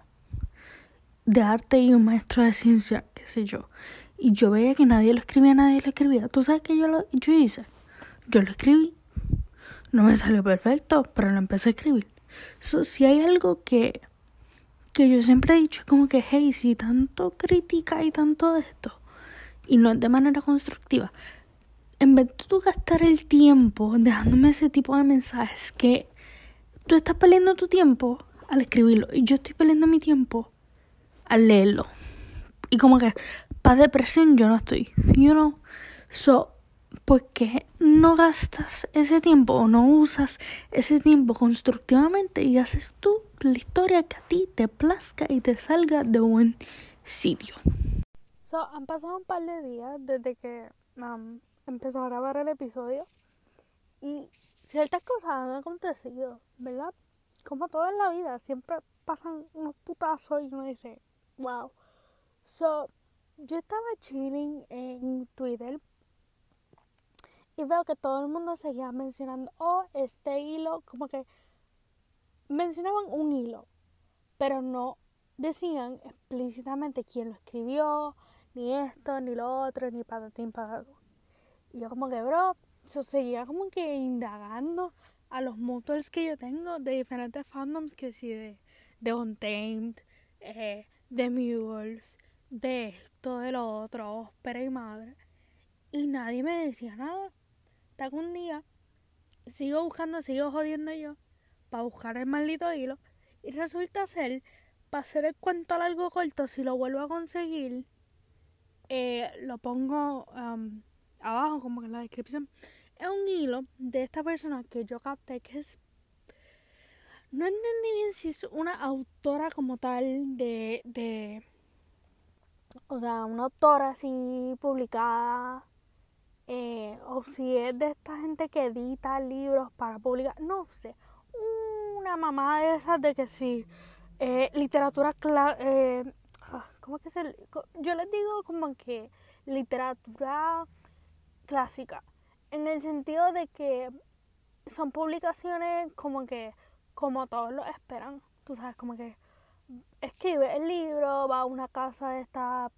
de arte y un maestro de ciencia, qué sé yo. Y yo veía que nadie lo escribía, nadie lo escribía. ¿Tú sabes qué yo, lo, yo hice? Yo lo escribí. No me salió perfecto, pero lo empecé a escribir si hay algo que, que yo siempre he dicho, es como que, hey, si tanto crítica y tanto de esto, y no de manera constructiva, en vez de tú gastar el tiempo dejándome ese tipo de mensajes que tú estás perdiendo tu tiempo al escribirlo y yo estoy perdiendo mi tiempo al leerlo. Y como que para depresión yo no estoy, you know. So, ¿por qué no gastas ese tiempo o no usas ese tiempo constructivamente y haces tú la historia que a ti te plazca y te salga de buen sitio? So, han pasado un par de días desde que um, empezó a grabar el episodio y ciertas cosas han acontecido, ¿verdad? Como todo en la vida, siempre pasan unos putazos y uno dice, wow. So, yo estaba chilling en Twitter y veo que todo el mundo seguía mencionando, oh, este hilo, como que mencionaban un hilo, pero no decían explícitamente quién lo escribió, ni esto, ni lo otro, ni patatín patatín. Y yo como que, bro, yo seguía como que indagando a los motors que yo tengo de diferentes fandoms, que sí, de, de Untamed, eh, de Mewolf, de esto, de lo otro, Ópera y Madre. Y nadie me decía nada hasta que un día sigo buscando, sigo jodiendo yo para buscar el maldito hilo y resulta ser, para hacer el cuento largo corto, si lo vuelvo a conseguir, eh, lo pongo abajo como que en la descripción. Es un hilo de esta persona que yo capté que es... No entendí bien si es una autora como tal de... de o sea, una autora así publicada eh, o si es de esta gente que edita libros para publicar, no sé, una mamá de esas de que sí, eh, literatura, eh, ah, ¿cómo que se? Yo les digo como que literatura clásica, en el sentido de que son publicaciones como que, como todos lo esperan, tú sabes, como que escribe el libro, va a una casa de esta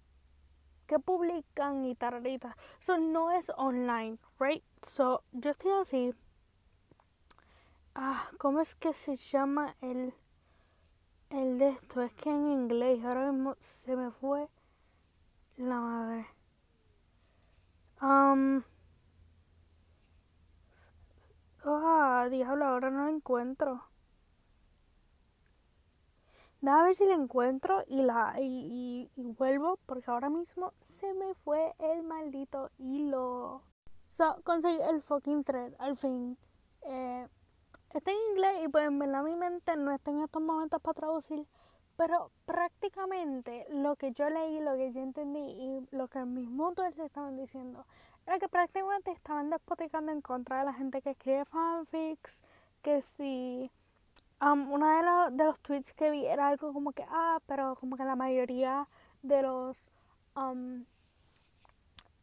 publican y tararitas. So no es online, right? So yo estoy así. Ah, ¿cómo es que se llama el el de esto? Es que en inglés ahora mismo se me fue la madre. Um, ah, diablo, ahora no lo encuentro. A ver si la encuentro y la y, vuelvo porque ahora mismo se me fue el maldito hilo. So, conseguí el fucking thread al fin. Eh, está en inglés y pues en verdad mi mente no está en estos momentos para traducir. Pero prácticamente lo que yo leí, lo que yo entendí y lo que mis mutuos estaban diciendo era que prácticamente estaban despoticando en contra de la gente que escribe fanfics, que si um, uno de, los, de los tweets que vi era algo como que, ah, pero como que la mayoría de los, um,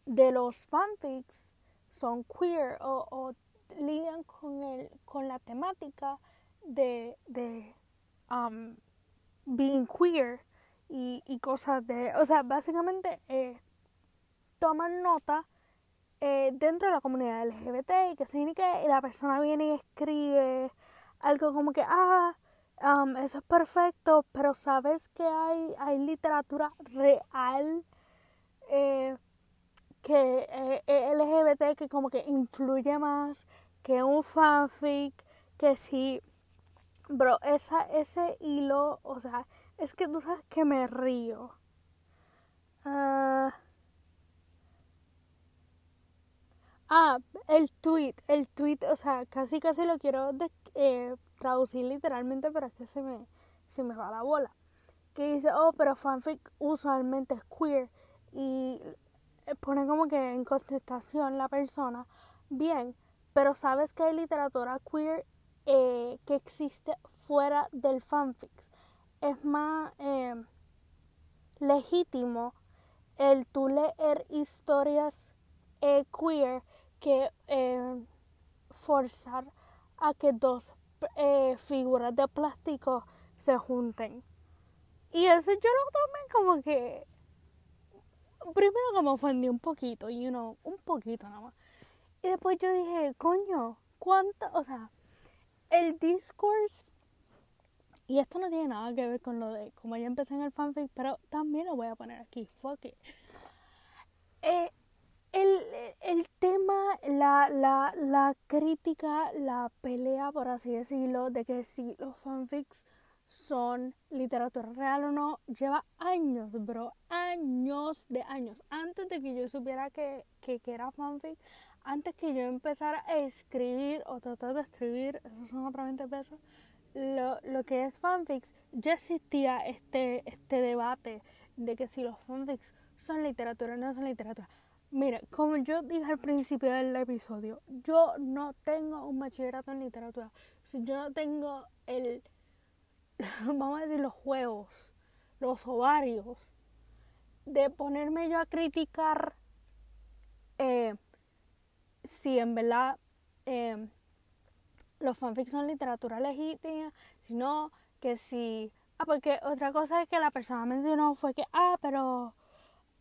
de los fanfics son queer o, o lidian con, el, con la temática de, de um, being queer y, y, cosas de, o sea, básicamente eh, toman nota eh, dentro de la comunidad LGBT y que significa que la persona viene y escribe algo como que, ah, um, eso es perfecto, pero sabes que hay, hay literatura real eh, que eh, LGBT que como que influye más que un fanfic, que si, bro, esa, ese hilo, o sea, es que tú sabes que me río. ah, ah el tweet, el tweet, o sea, casi casi lo quiero eh, traducir literalmente, pero es que se me, se me va la bola. Que dice, oh, pero fanfic usualmente es queer. Y pone como que en contestación la persona, bien, pero sabes que hay literatura queer eh, que existe fuera del fanfic. Es más eh, legítimo el tú leer historias eh, queer que forzar a que dos figuras de plástico se junten. Y eso yo lo tomé como que primero como ofendí un poquito, you know, un poquito nada más. Y después yo dije, coño, ¿cuánto? O sea, el discourse, y esto no tiene nada que ver con lo de como ya empecé en el fanfic, pero también lo voy a poner aquí, fuck it. Eh, el, el, tema, la, la, la crítica, la pelea, por así decirlo, de que si los fanfics son literatura real o no, lleva años, bro, años de años. Antes de que yo supiera que, que, era fanfic, antes que yo empezara a escribir o tratar de escribir, esos son otros 20 pesos, lo, lo que es fanfics, ya existía este, este debate de que si los fanfics son literatura o no son literatura. Mira, como yo dije al principio del episodio, yo no tengo un bachillerato en literatura. yo no tengo el, (laughs) vamos a decir, los juegos, los ovarios, de ponerme yo a criticar eh, si en verdad eh, los fanfics son literatura legítima, sino que si... Ah, porque otra cosa que la persona mencionó fue que, ah, pero...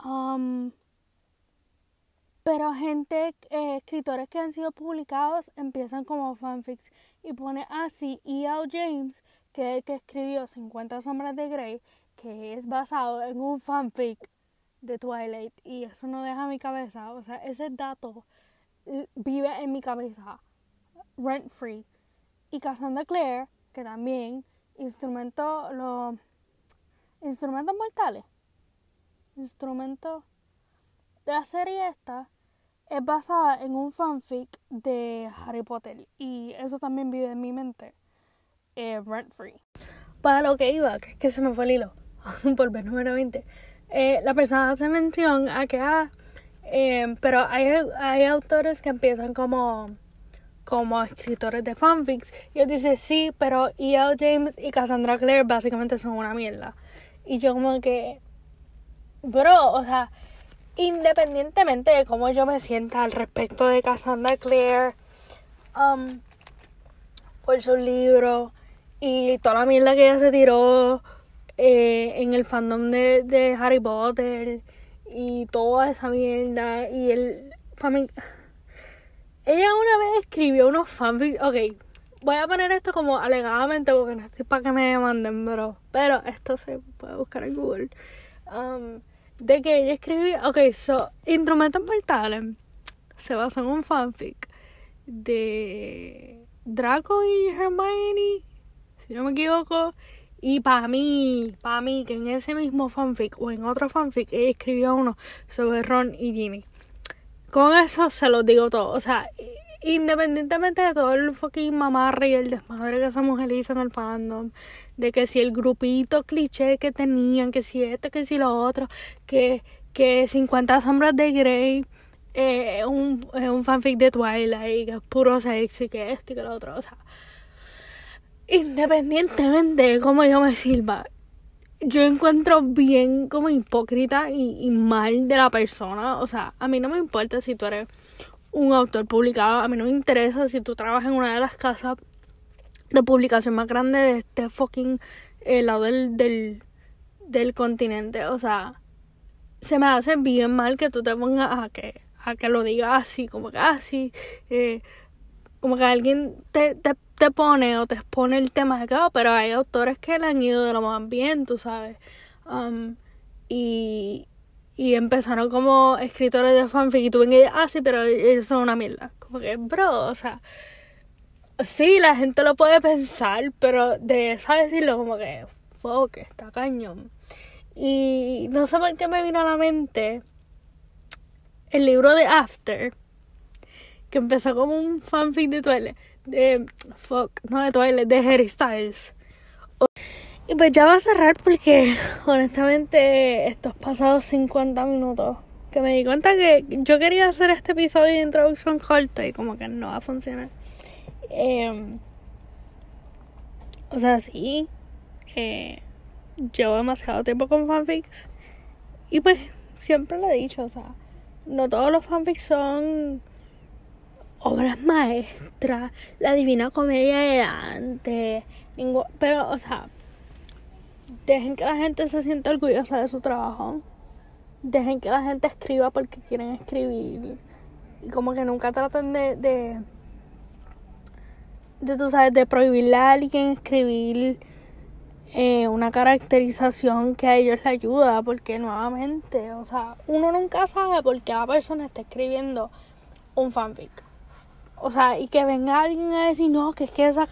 Um, pero gente, eh, escritores que han sido publicados empiezan como fanfics y pone así, E.L. James, que es el que escribió 50 sombras de Grey, que es basado en un fanfic de Twilight y eso no deja mi cabeza, o sea, ese dato vive en mi cabeza, rent free. Y Cassandra Clare, que también, instrumento, los instrumentos mortales, instrumento de la serie esta, es basada en un fanfic de Harry Potter y eso también vive en mi mente, eh, rent free. Para lo que iba, que es que se me fue el hilo, (laughs) por ver número 20. Eh, la persona hace mención a que, ah, Em, pero hay, hay autores que empiezan como, como escritores de fanfics. Y ellos dicen, sí, pero E.L. James y Cassandra Clare básicamente son una mierda. Y yo como que, bro, o sea, independientemente de cómo yo me sienta al respecto de Cassandra Clare, um, por su libro y toda la mierda que ella se tiró eh, en el fandom de, Harry Potter y toda esa mierda. Y el ella una vez escribió unos fanfics ok voy a poner esto como alegadamente porque no estoy para que me manden bro. Pero esto se puede buscar en Google. Um, de que ella escribió ok so instrumentos mortales se basa en un fanfic de Draco y Hermione si no me equivoco y para mí, para mí, que en ese mismo fanfic o en otro fanfic, ella escribió uno sobre Ron y Ginny. Con eso se los digo todo. O sea, independientemente de todo el fucking mamarre y el desmadre que esa mujer hizo en el fandom, de que si el grupito cliché que tenían, que si esto, que si lo otro, que, que 50 sombras de Grey eh, un, un fanfic de Twilight, que es puro sexy, que esto y que lo otro, o sea independientemente de cómo yo me sirva, yo encuentro bien como hipócrita y, y, mal de la persona. O sea, a mí no me importa si tú eres un autor publicado, a mí no me interesa si tú trabajas en una de las casas de publicación más grande de este fucking eh, lado del, del, continente. O sea, se me hace bien mal que tú te pongas a que, a que lo digas así, como que así, eh, como que alguien te, te, te, pone o te expone el tema de acá, oh, pero hay autores que le han ido de lo más bien, tú sabes. Um, y, y empezaron como escritores de fanfic y tú ven ah, sí, pero ellos son una mierda. Como que, bro, o sea, sí, la gente lo puede pensar, pero de eso decirlo como que, fuck, está cañón. Y no sé por qué me vino a la mente el libro de After, que empezó como un fanfic de Twilight, de, fuck, no de Twilight, de Harry Styles. Y pues ya va a cerrar porque honestamente estos pasados 50 minutos que me di cuenta que yo quería hacer este episodio de introducción corta y como que no va a funcionar. Eh, o sea, sí, eh, llevo demasiado tiempo con fanfics y pues siempre lo he dicho, o sea, no todos los fanfics son obras maestras, la divina comedia de Dante, pero, o sea, dejen que la gente se sienta orgullosa de su trabajo. Dejen que la gente escriba porque quieren escribir. Y como que nunca traten de, de, tú sabes, de prohibirle a alguien escribir eh, una caracterización que a ellos le ayuda. Porque nuevamente, o sea, uno nunca sabe por qué la persona está escribiendo un fanfic. O sea, y que venga alguien a decir, no, que es que esa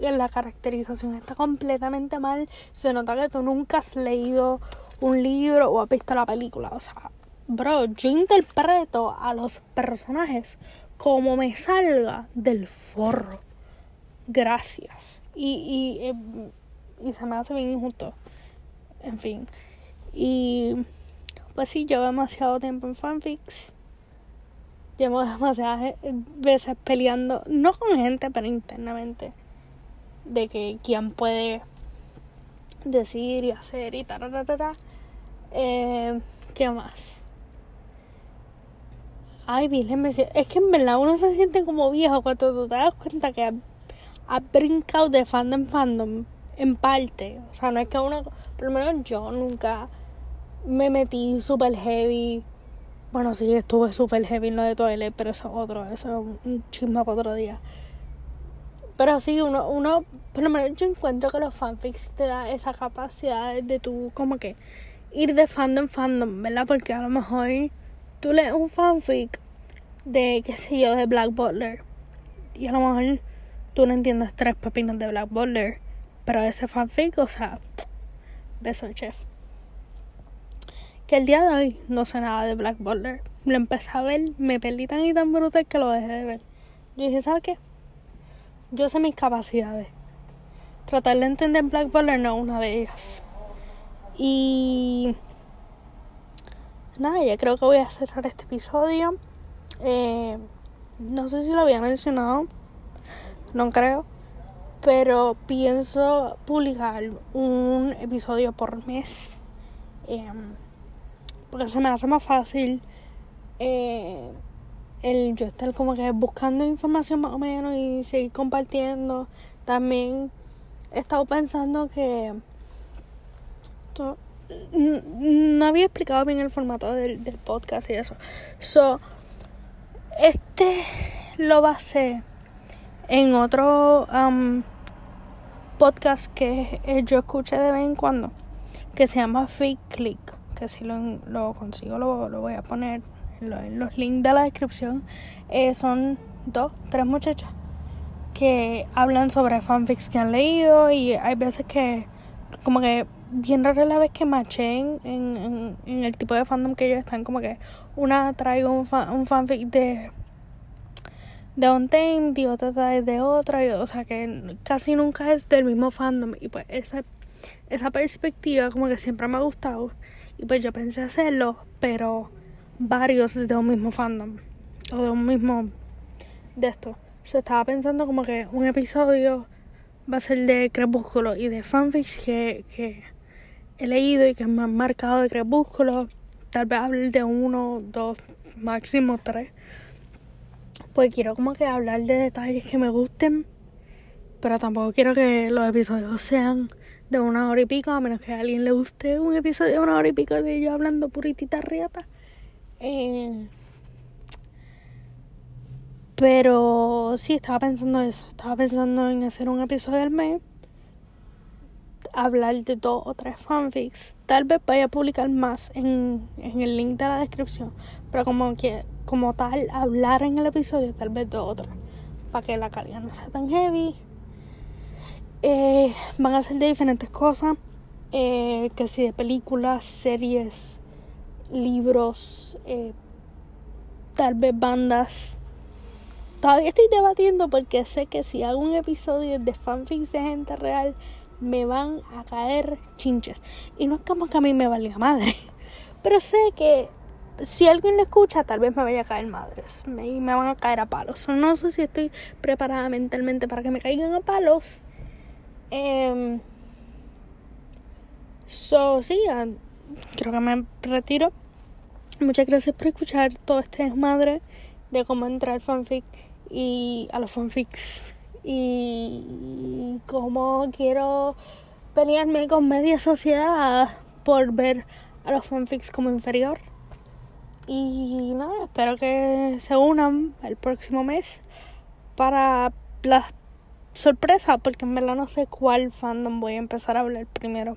la caracterización está completamente mal. Se nota que tú nunca has leído un libro o has visto la película. O sea, bro, yo interpreto a los personajes como me salga del forro. Gracias. Y, y, em, y se me hace bien injusto. En fin. Y pues sí, llevo demasiado tiempo en fanfics llevo demasiadas veces peleando, no con gente, pero internamente, de que quién puede decir y hacer y tal, eh, ¿Qué más? Ay, Virgen, me es que en verdad uno se siente como viejo cuando tú te das cuenta que has, brincado de fandom en fandom en parte. O sea, no es que uno, por lo menos yo nunca me metí super heavy bueno, sí, estuve súper heavy en lo de Toilet, pero eso es otro, eso es un chisme para otro día. Pero sí, uno, uno, por lo menos yo encuentro que los fanfics te da esa capacidad de tú como que ir de fandom en fandom, ¿verdad? Porque a lo mejor tú lees un fanfic de, qué sé yo, de Black Butler. Y a lo mejor tú no entiendes tres pepinos de Black Butler. Pero ese fanfic, o sea, (tsk) beso chef que el día de hoy no sé nada de Black Butler. Lo empecé a ver, me perdí tan y tan brutal que lo dejé de ver. Yo dije, ¿sabes qué? Yo sé mis capacidades. Tratar de entender Black Butler no es una de ellas. Y nada, ya creo que voy a cerrar este episodio. Eh, no sé si lo había mencionado, no creo, pero pienso publicar un episodio por mes. Eh, porque se me hace más fácil eh, el yo estar como que buscando información más o menos y seguir compartiendo. También he estado pensando que no había explicado bien el formato del, podcast y eso. So, este lo hacer en otro um, podcast que yo escuché de vez en cuando, que se llama Fake Click que si lo, consigo lo, voy a poner en, los links de la descripción. Eh, son dos, tres muchachas que hablan sobre fanfics que han leído y hay veces que como que bien rara la vez que machen en, el tipo de fandom que ellos están como que una traigo un, fanfic de de un tema y otra trae de otra o sea que casi nunca es del mismo fandom y pues esa esa perspectiva como que siempre me ha gustado y pues yo pensé hacerlo, pero varios de un mismo fandom. O de un mismo de esto. Yo estaba pensando como que un episodio va a ser de Crepúsculo y de fanfics que, he leído y que me han marcado de Crepúsculo. Tal vez hable de uno, dos, máximo tres. Pues quiero como que hablar de detalles que me gusten. Pero tampoco quiero que los episodios sean de una hora y pico, a menos que a alguien le guste un episodio de una hora y pico de yo hablando puritita rieta. Eh, pero sí, estaba pensando eso. Estaba pensando en hacer un episodio del mes. Hablar de dos o tres fanfics. Tal vez vaya a publicar más en, en el link de la descripción. Pero como que como tal, hablar en el episodio, tal vez dos o tres. Para que la carga no sea tan heavy. Eh, van a ser de diferentes cosas. Eh, que si de películas, series, libros, eh, tal vez bandas Todavía estoy debatiendo porque sé que si hago un episodio de fanfics de gente real, me van a caer chinches. Y no es como que a mí me valga madre. (laughs) Pero sé que si alguien lo escucha, tal vez me vaya a caer madres. Me, me van a caer a palos. No sé si estoy preparada mentalmente para que me caigan a palos. Eh, so, sí, creo que me retiro. Muchas gracias por escuchar todo este desmadre de cómo entrar fanfic y a los fanfics y cómo quiero pelearme con media sociedad por ver a los fanfics como inferior. Y nada, espero que se unan el próximo mes para la sorpresa, porque en verdad no sé cuál fandom voy a empezar a hablar primero.